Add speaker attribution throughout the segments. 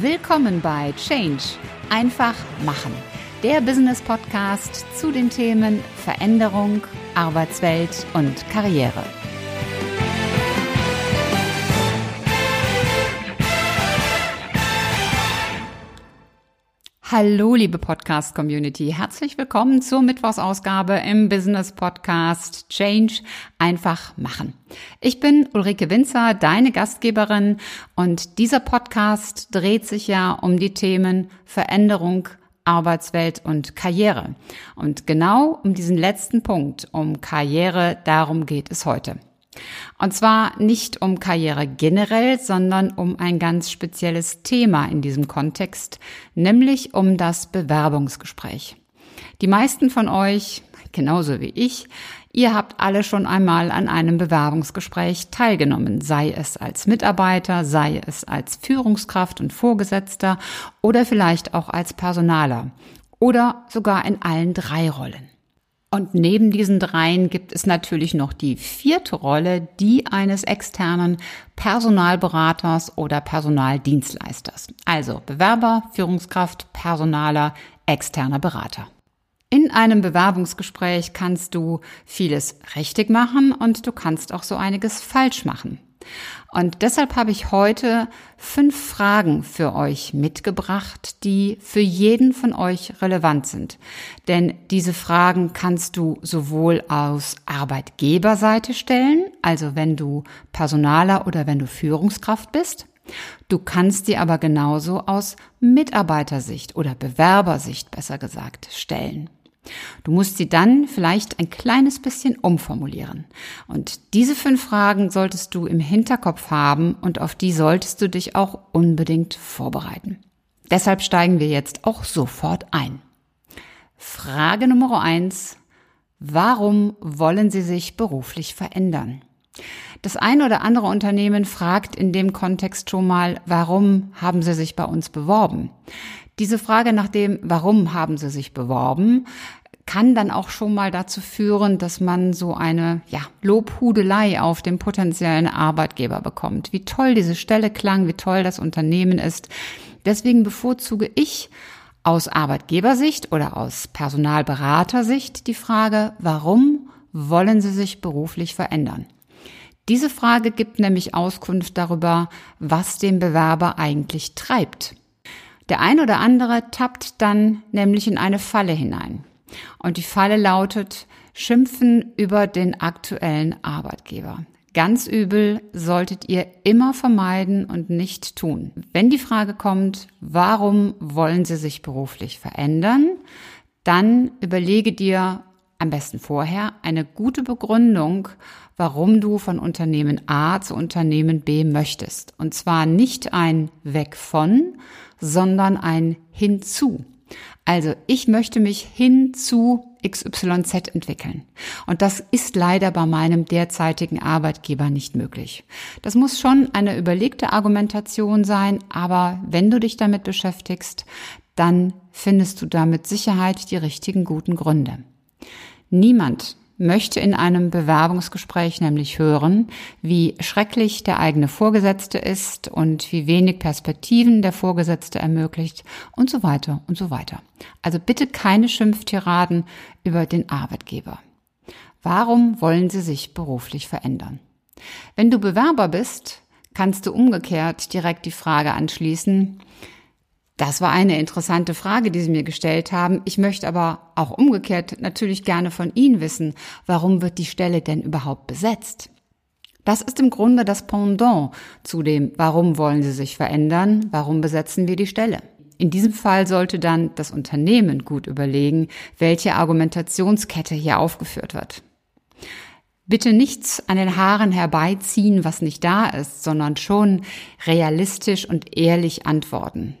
Speaker 1: Willkommen bei Change. Einfach machen. Der Business Podcast zu den Themen Veränderung, Arbeitswelt und Karriere. Hallo, liebe Podcast-Community. Herzlich willkommen zur Mittwochsausgabe im Business Podcast Change einfach machen. Ich bin Ulrike Winzer, deine Gastgeberin und dieser Podcast dreht sich ja um die Themen Veränderung, Arbeitswelt und Karriere. Und genau um diesen letzten Punkt, um Karriere, darum geht es heute. Und zwar nicht um Karriere generell, sondern um ein ganz spezielles Thema in diesem Kontext, nämlich um das Bewerbungsgespräch. Die meisten von euch, genauso wie ich, ihr habt alle schon einmal an einem Bewerbungsgespräch teilgenommen, sei es als Mitarbeiter, sei es als Führungskraft und Vorgesetzter oder vielleicht auch als Personaler oder sogar in allen drei Rollen. Und neben diesen dreien gibt es natürlich noch die vierte Rolle, die eines externen Personalberaters oder Personaldienstleisters. Also Bewerber, Führungskraft, Personaler, externer Berater. In einem Bewerbungsgespräch kannst du vieles richtig machen und du kannst auch so einiges falsch machen. Und deshalb habe ich heute fünf Fragen für euch mitgebracht, die für jeden von euch relevant sind. Denn diese Fragen kannst du sowohl aus Arbeitgeberseite stellen, also wenn du Personaler oder wenn du Führungskraft bist. Du kannst sie aber genauso aus Mitarbeitersicht oder Bewerbersicht besser gesagt stellen. Du musst sie dann vielleicht ein kleines bisschen umformulieren. Und diese fünf Fragen solltest du im Hinterkopf haben und auf die solltest du dich auch unbedingt vorbereiten. Deshalb steigen wir jetzt auch sofort ein. Frage Nummer eins. Warum wollen Sie sich beruflich verändern? Das ein oder andere Unternehmen fragt in dem Kontext schon mal, warum haben Sie sich bei uns beworben? Diese Frage nach dem, warum haben Sie sich beworben, kann dann auch schon mal dazu führen, dass man so eine ja, Lobhudelei auf den potenziellen Arbeitgeber bekommt. Wie toll diese Stelle klang, wie toll das Unternehmen ist. Deswegen bevorzuge ich aus Arbeitgebersicht oder aus Personalberatersicht die Frage, warum wollen Sie sich beruflich verändern? Diese Frage gibt nämlich Auskunft darüber, was den Bewerber eigentlich treibt. Der ein oder andere tappt dann nämlich in eine Falle hinein. Und die Falle lautet, schimpfen über den aktuellen Arbeitgeber. Ganz übel solltet ihr immer vermeiden und nicht tun. Wenn die Frage kommt, warum wollen Sie sich beruflich verändern, dann überlege dir am besten vorher eine gute Begründung, warum du von Unternehmen A zu Unternehmen B möchtest. Und zwar nicht ein Weg von, sondern ein Hinzu. Also ich möchte mich hin zu XYZ entwickeln. Und das ist leider bei meinem derzeitigen Arbeitgeber nicht möglich. Das muss schon eine überlegte Argumentation sein, aber wenn du dich damit beschäftigst, dann findest du da mit Sicherheit die richtigen guten Gründe. Niemand möchte in einem Bewerbungsgespräch nämlich hören, wie schrecklich der eigene Vorgesetzte ist und wie wenig Perspektiven der Vorgesetzte ermöglicht und so weiter und so weiter. Also bitte keine Schimpftiraden über den Arbeitgeber. Warum wollen Sie sich beruflich verändern? Wenn du Bewerber bist, kannst du umgekehrt direkt die Frage anschließen, das war eine interessante Frage, die Sie mir gestellt haben. Ich möchte aber auch umgekehrt natürlich gerne von Ihnen wissen, warum wird die Stelle denn überhaupt besetzt? Das ist im Grunde das Pendant zu dem, warum wollen Sie sich verändern, warum besetzen wir die Stelle? In diesem Fall sollte dann das Unternehmen gut überlegen, welche Argumentationskette hier aufgeführt wird. Bitte nichts an den Haaren herbeiziehen, was nicht da ist, sondern schon realistisch und ehrlich antworten.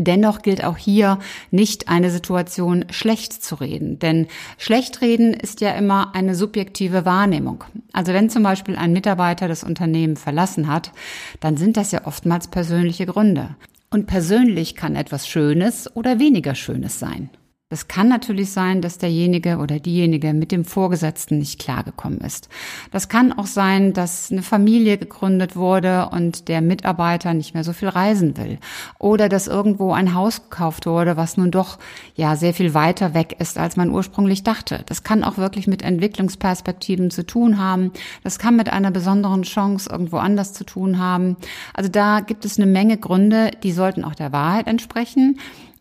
Speaker 1: Dennoch gilt auch hier nicht eine Situation schlecht zu reden, denn schlecht reden ist ja immer eine subjektive Wahrnehmung. Also wenn zum Beispiel ein Mitarbeiter das Unternehmen verlassen hat, dann sind das ja oftmals persönliche Gründe. Und persönlich kann etwas Schönes oder weniger Schönes sein. Das kann natürlich sein, dass derjenige oder diejenige mit dem Vorgesetzten nicht klargekommen ist. Das kann auch sein, dass eine Familie gegründet wurde und der Mitarbeiter nicht mehr so viel reisen will. Oder dass irgendwo ein Haus gekauft wurde, was nun doch ja sehr viel weiter weg ist, als man ursprünglich dachte. Das kann auch wirklich mit Entwicklungsperspektiven zu tun haben. Das kann mit einer besonderen Chance irgendwo anders zu tun haben. Also da gibt es eine Menge Gründe, die sollten auch der Wahrheit entsprechen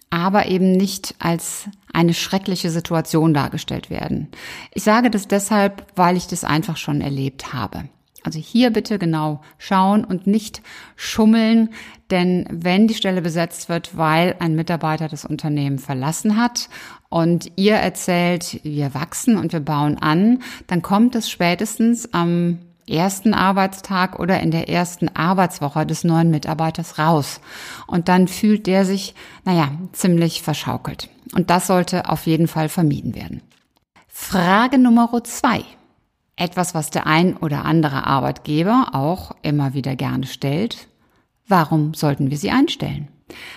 Speaker 1: aber eben nicht als eine schreckliche Situation dargestellt werden. Ich sage das deshalb, weil ich das einfach schon erlebt habe. Also hier bitte genau schauen und nicht schummeln, denn wenn die Stelle besetzt wird, weil ein Mitarbeiter das Unternehmen verlassen hat und ihr erzählt, wir wachsen und wir bauen an, dann kommt es spätestens am ersten Arbeitstag oder in der ersten Arbeitswoche des neuen Mitarbeiters raus. Und dann fühlt der sich, naja, ziemlich verschaukelt. Und das sollte auf jeden Fall vermieden werden. Frage Nummer zwei. Etwas, was der ein oder andere Arbeitgeber auch immer wieder gerne stellt. Warum sollten wir sie einstellen?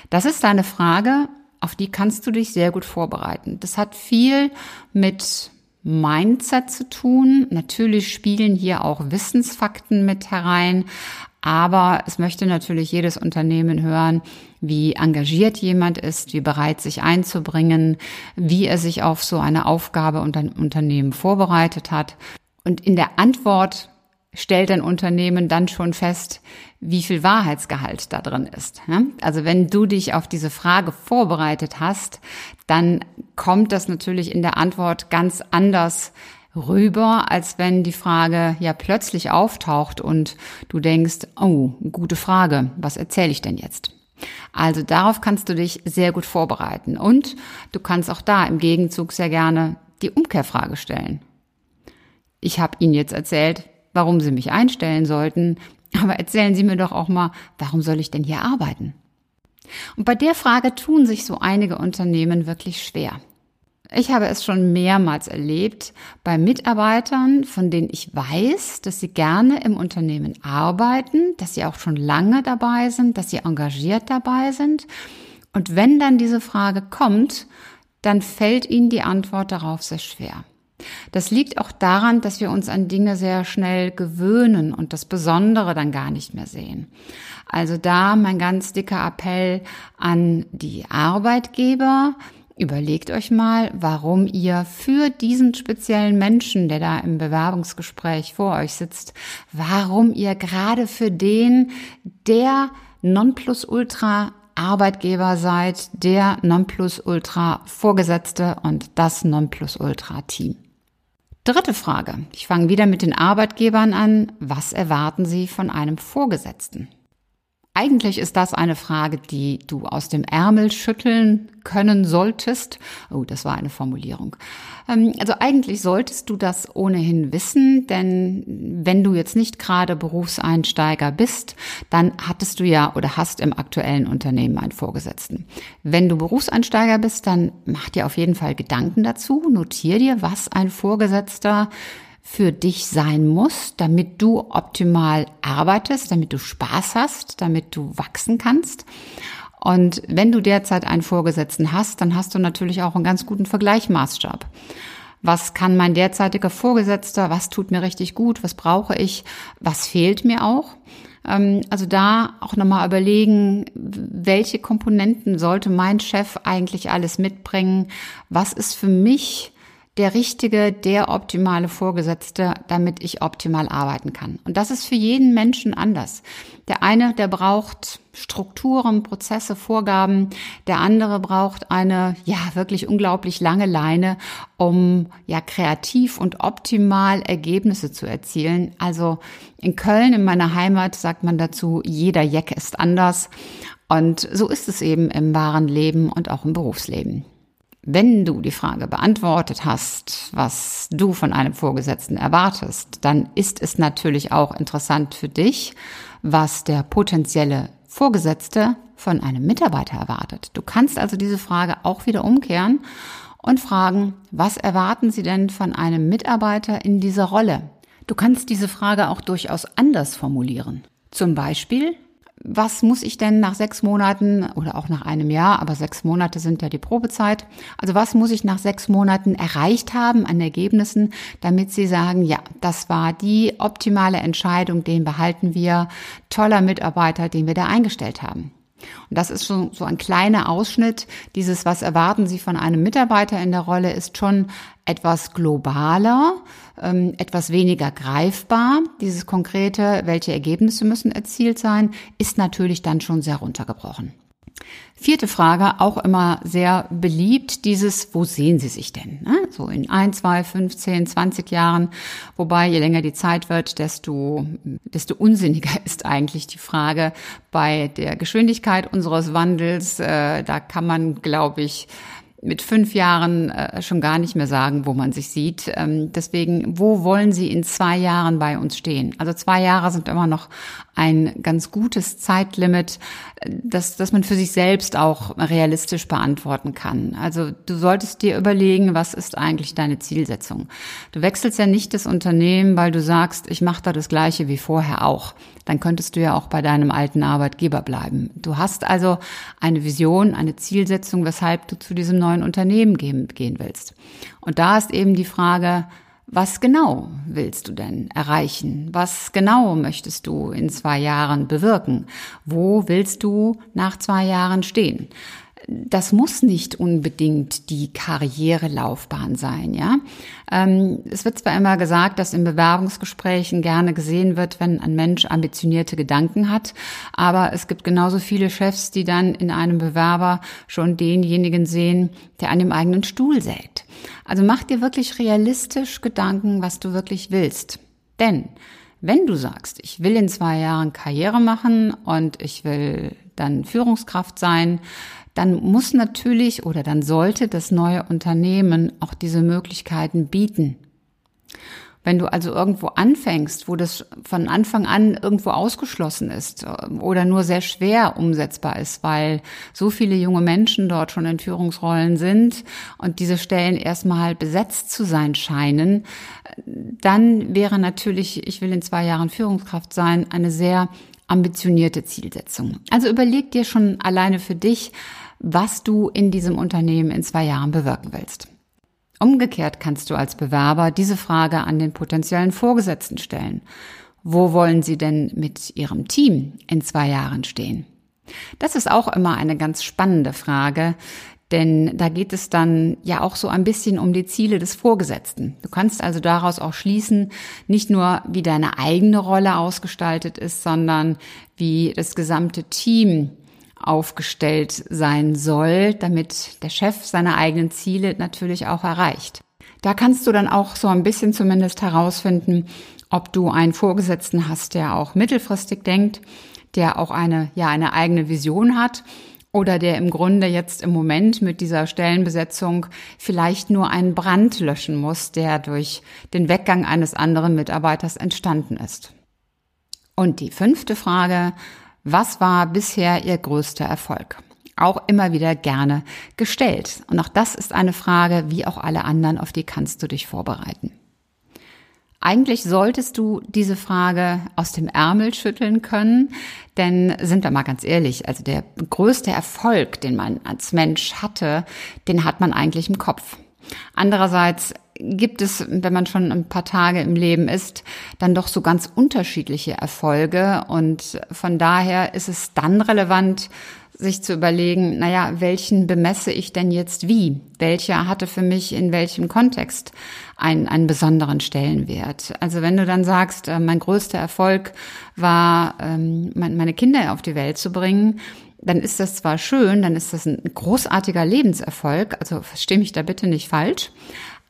Speaker 1: Das ist eine Frage, auf die kannst du dich sehr gut vorbereiten. Das hat viel mit Mindset zu tun. Natürlich spielen hier auch Wissensfakten mit herein, aber es möchte natürlich jedes Unternehmen hören, wie engagiert jemand ist, wie bereit sich einzubringen, wie er sich auf so eine Aufgabe und ein Unternehmen vorbereitet hat. Und in der Antwort stellt ein Unternehmen dann schon fest, wie viel Wahrheitsgehalt da drin ist. Also wenn du dich auf diese Frage vorbereitet hast, dann kommt das natürlich in der Antwort ganz anders rüber, als wenn die Frage ja plötzlich auftaucht und du denkst, oh, gute Frage, was erzähle ich denn jetzt? Also darauf kannst du dich sehr gut vorbereiten und du kannst auch da im Gegenzug sehr gerne die Umkehrfrage stellen. Ich habe Ihnen jetzt erzählt, warum Sie mich einstellen sollten, aber erzählen Sie mir doch auch mal, warum soll ich denn hier arbeiten? Und bei der Frage tun sich so einige Unternehmen wirklich schwer. Ich habe es schon mehrmals erlebt bei Mitarbeitern, von denen ich weiß, dass sie gerne im Unternehmen arbeiten, dass sie auch schon lange dabei sind, dass sie engagiert dabei sind. Und wenn dann diese Frage kommt, dann fällt ihnen die Antwort darauf sehr schwer. Das liegt auch daran, dass wir uns an Dinge sehr schnell gewöhnen und das Besondere dann gar nicht mehr sehen. Also da mein ganz dicker Appell an die Arbeitgeber, Überlegt euch mal, warum ihr für diesen speziellen Menschen, der da im Bewerbungsgespräch vor euch sitzt, warum ihr gerade für den der Nonplusultra Arbeitgeber seid, der Nonplusultra Vorgesetzte und das Nonplusultra Team. Dritte Frage. Ich fange wieder mit den Arbeitgebern an. Was erwarten Sie von einem Vorgesetzten? Eigentlich ist das eine Frage, die du aus dem Ärmel schütteln können solltest. Oh, das war eine Formulierung. Ähm, also eigentlich solltest du das ohnehin wissen, denn wenn du jetzt nicht gerade Berufseinsteiger bist, dann hattest du ja oder hast im aktuellen Unternehmen einen Vorgesetzten. Wenn du Berufseinsteiger bist, dann mach dir auf jeden Fall Gedanken dazu, notier dir, was ein Vorgesetzter für dich sein muss, damit du optimal arbeitest, damit du Spaß hast, damit du wachsen kannst. Und wenn du derzeit einen Vorgesetzten hast, dann hast du natürlich auch einen ganz guten Vergleichmaßstab. Was kann mein derzeitiger Vorgesetzter? Was tut mir richtig gut? Was brauche ich? Was fehlt mir auch? Ähm, also da auch nochmal überlegen, welche Komponenten sollte mein Chef eigentlich alles mitbringen? Was ist für mich der richtige, der optimale Vorgesetzte, damit ich optimal arbeiten kann. Und das ist für jeden Menschen anders. Der eine, der braucht Strukturen, Prozesse, Vorgaben. Der andere braucht eine, ja, wirklich unglaublich lange Leine, um, ja, kreativ und optimal Ergebnisse zu erzielen. Also in Köln, in meiner Heimat, sagt man dazu, jeder Jeck ist anders. Und so ist es eben im wahren Leben und auch im Berufsleben. Wenn du die Frage beantwortet hast, was du von einem Vorgesetzten erwartest, dann ist es natürlich auch interessant für dich, was der potenzielle Vorgesetzte von einem Mitarbeiter erwartet. Du kannst also diese Frage auch wieder umkehren und fragen, was erwarten Sie denn von einem Mitarbeiter in dieser Rolle? Du kannst diese Frage auch durchaus anders formulieren. Zum Beispiel, was muss ich denn nach sechs Monaten oder auch nach einem Jahr, aber sechs Monate sind ja die Probezeit, also was muss ich nach sechs Monaten erreicht haben an Ergebnissen, damit Sie sagen, ja, das war die optimale Entscheidung, den behalten wir, toller Mitarbeiter, den wir da eingestellt haben. Und das ist schon so ein kleiner Ausschnitt. Dieses, was erwarten Sie von einem Mitarbeiter in der Rolle, ist schon etwas globaler, ähm, etwas weniger greifbar. Dieses konkrete, welche Ergebnisse müssen erzielt sein, ist natürlich dann schon sehr runtergebrochen. Vierte Frage, auch immer sehr beliebt, dieses, wo sehen Sie sich denn? Ne? So in ein, zwei, 15, 20 Jahren. Wobei, je länger die Zeit wird, desto, desto unsinniger ist eigentlich die Frage bei der Geschwindigkeit unseres Wandels. Äh, da kann man, glaube ich, mit fünf Jahren äh, schon gar nicht mehr sagen, wo man sich sieht. Ähm, deswegen, wo wollen Sie in zwei Jahren bei uns stehen? Also zwei Jahre sind immer noch ein ganz gutes Zeitlimit, das, das man für sich selbst auch realistisch beantworten kann. Also du solltest dir überlegen, was ist eigentlich deine Zielsetzung. Du wechselst ja nicht das Unternehmen, weil du sagst, ich mache da das gleiche wie vorher auch. Dann könntest du ja auch bei deinem alten Arbeitgeber bleiben. Du hast also eine Vision, eine Zielsetzung, weshalb du zu diesem neuen Unternehmen gehen, gehen willst. Und da ist eben die Frage, was genau willst du denn erreichen? Was genau möchtest du in zwei Jahren bewirken? Wo willst du nach zwei Jahren stehen? Das muss nicht unbedingt die Karrierelaufbahn sein, ja. Ähm, es wird zwar immer gesagt, dass in Bewerbungsgesprächen gerne gesehen wird, wenn ein Mensch ambitionierte Gedanken hat, aber es gibt genauso viele Chefs, die dann in einem Bewerber schon denjenigen sehen, der an dem eigenen Stuhl sägt. Also mach dir wirklich realistisch Gedanken, was du wirklich willst. Denn wenn du sagst, ich will in zwei Jahren Karriere machen und ich will dann Führungskraft sein, dann muss natürlich oder dann sollte das neue Unternehmen auch diese Möglichkeiten bieten. Wenn du also irgendwo anfängst, wo das von Anfang an irgendwo ausgeschlossen ist äh, oder nur sehr schwer umsetzbar ist, weil so viele junge Menschen dort schon in Führungsrollen sind und diese Stellen erstmal besetzt zu sein scheinen, dann wäre natürlich, ich will in zwei Jahren Führungskraft sein, eine sehr ambitionierte Zielsetzung. Also überleg dir schon alleine für dich, was du in diesem Unternehmen in zwei Jahren bewirken willst. Umgekehrt kannst du als Bewerber diese Frage an den potenziellen Vorgesetzten stellen. Wo wollen Sie denn mit Ihrem Team in zwei Jahren stehen? Das ist auch immer eine ganz spannende Frage, denn da geht es dann ja auch so ein bisschen um die Ziele des Vorgesetzten. Du kannst also daraus auch schließen, nicht nur wie deine eigene Rolle ausgestaltet ist, sondern wie das gesamte Team aufgestellt sein soll, damit der Chef seine eigenen Ziele natürlich auch erreicht. Da kannst du dann auch so ein bisschen zumindest herausfinden, ob du einen Vorgesetzten hast, der auch mittelfristig denkt, der auch eine, ja, eine eigene Vision hat oder der im Grunde jetzt im Moment mit dieser Stellenbesetzung vielleicht nur einen Brand löschen muss, der durch den Weggang eines anderen Mitarbeiters entstanden ist. Und die fünfte Frage, was war bisher Ihr größter Erfolg? Auch immer wieder gerne gestellt. Und auch das ist eine Frage, wie auch alle anderen, auf die kannst du dich vorbereiten. Eigentlich solltest du diese Frage aus dem Ärmel schütteln können, denn sind wir mal ganz ehrlich, also der größte Erfolg, den man als Mensch hatte, den hat man eigentlich im Kopf. Andererseits gibt es, wenn man schon ein paar Tage im Leben ist, dann doch so ganz unterschiedliche Erfolge. Und von daher ist es dann relevant, sich zu überlegen, naja, welchen bemesse ich denn jetzt wie? Welcher hatte für mich in welchem Kontext einen, einen besonderen Stellenwert? Also wenn du dann sagst, äh, mein größter Erfolg war, ähm, meine Kinder auf die Welt zu bringen, dann ist das zwar schön, dann ist das ein großartiger Lebenserfolg, also verstehe mich da bitte nicht falsch,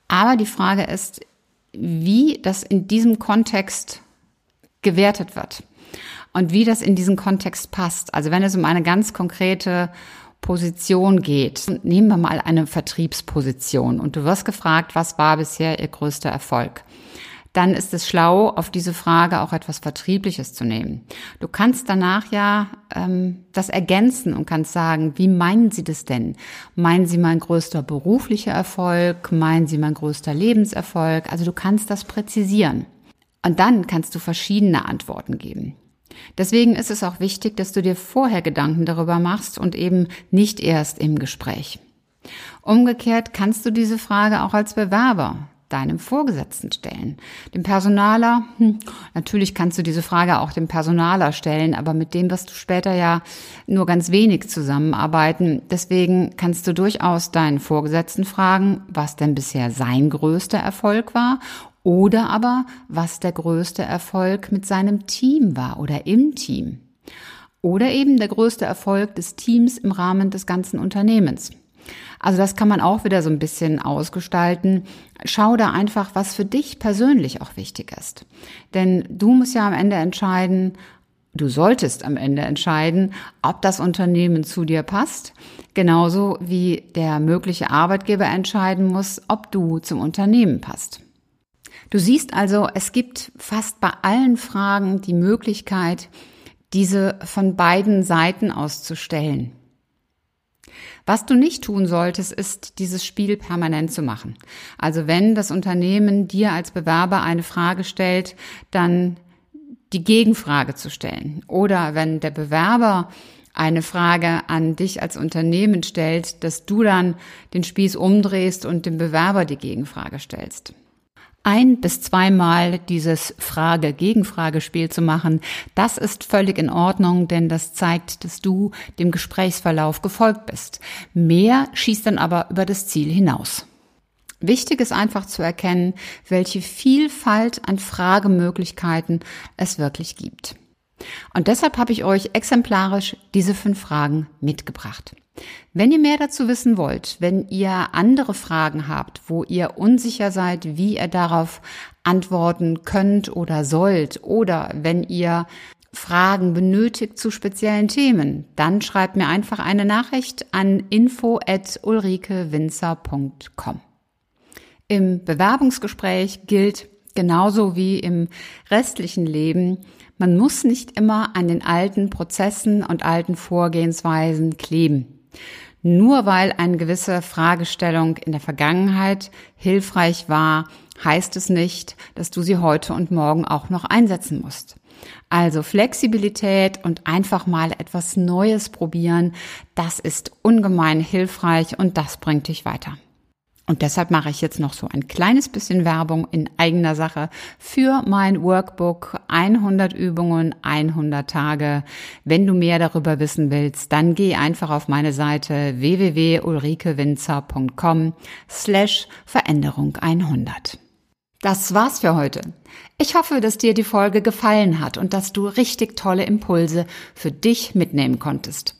Speaker 1: aber die Frage ist, wie das in diesem Kontext gewertet wird und wie das in diesen Kontext passt. Also wenn es um eine ganz konkrete Position geht, nehmen wir mal eine Vertriebsposition und du wirst gefragt, was war bisher ihr größter Erfolg? Dann ist es schlau, auf diese Frage auch etwas Vertriebliches zu nehmen. Du kannst danach ja ähm, das ergänzen und kannst sagen, wie meinen Sie das denn? Meinen Sie mein größter beruflicher Erfolg? Meinen Sie mein größter Lebenserfolg? Also du kannst das präzisieren. Und dann kannst du verschiedene Antworten geben. Deswegen ist es auch wichtig, dass du dir vorher Gedanken darüber machst und eben nicht erst im Gespräch. Umgekehrt kannst du diese Frage auch als Bewerber deinem Vorgesetzten stellen. Dem Personaler, hm, natürlich kannst du diese Frage auch dem Personaler stellen, aber mit dem wirst du später ja nur ganz wenig zusammenarbeiten. Deswegen kannst du durchaus deinen Vorgesetzten fragen, was denn bisher sein größter Erfolg war oder aber was der größte Erfolg mit seinem Team war oder im Team. Oder eben der größte Erfolg des Teams im Rahmen des ganzen Unternehmens. Also das kann man auch wieder so ein bisschen ausgestalten. Schau da einfach, was für dich persönlich auch wichtig ist. Denn du musst ja am Ende entscheiden, du solltest am Ende entscheiden, ob das Unternehmen zu dir passt, genauso wie der mögliche Arbeitgeber entscheiden muss, ob du zum Unternehmen passt. Du siehst also, es gibt fast bei allen Fragen die Möglichkeit, diese von beiden Seiten auszustellen. Was du nicht tun solltest, ist dieses Spiel permanent zu machen. Also wenn das Unternehmen dir als Bewerber eine Frage stellt, dann die Gegenfrage zu stellen. Oder wenn der Bewerber eine Frage an dich als Unternehmen stellt, dass du dann den Spieß umdrehst und dem Bewerber die Gegenfrage stellst ein bis zweimal dieses Frage-Gegenfrage-Spiel zu machen, das ist völlig in Ordnung, denn das zeigt, dass du dem Gesprächsverlauf gefolgt bist. Mehr schießt dann aber über das Ziel hinaus. Wichtig ist einfach zu erkennen, welche Vielfalt an Fragemöglichkeiten es wirklich gibt. Und deshalb habe ich euch exemplarisch diese fünf Fragen mitgebracht. Wenn ihr mehr dazu wissen wollt, wenn ihr andere Fragen habt, wo ihr unsicher seid, wie ihr darauf antworten könnt oder sollt, oder wenn ihr Fragen benötigt zu speziellen Themen, dann schreibt mir einfach eine Nachricht an info@ulrikewinzer.com. Im Bewerbungsgespräch gilt genauso wie im restlichen Leben, man muss nicht immer an den alten Prozessen und alten Vorgehensweisen kleben. Nur weil eine gewisse Fragestellung in der Vergangenheit hilfreich war, heißt es nicht, dass du sie heute und morgen auch noch einsetzen musst. Also Flexibilität und einfach mal etwas Neues probieren, das ist ungemein hilfreich und das bringt dich weiter. Und deshalb mache ich jetzt noch so ein kleines bisschen Werbung in eigener Sache für mein Workbook 100 Übungen, 100 Tage. Wenn du mehr darüber wissen willst, dann geh einfach auf meine Seite www.ulrikewinzer.com slash Veränderung 100. Das war's für heute. Ich hoffe, dass dir die Folge gefallen hat und dass du richtig tolle Impulse für dich mitnehmen konntest.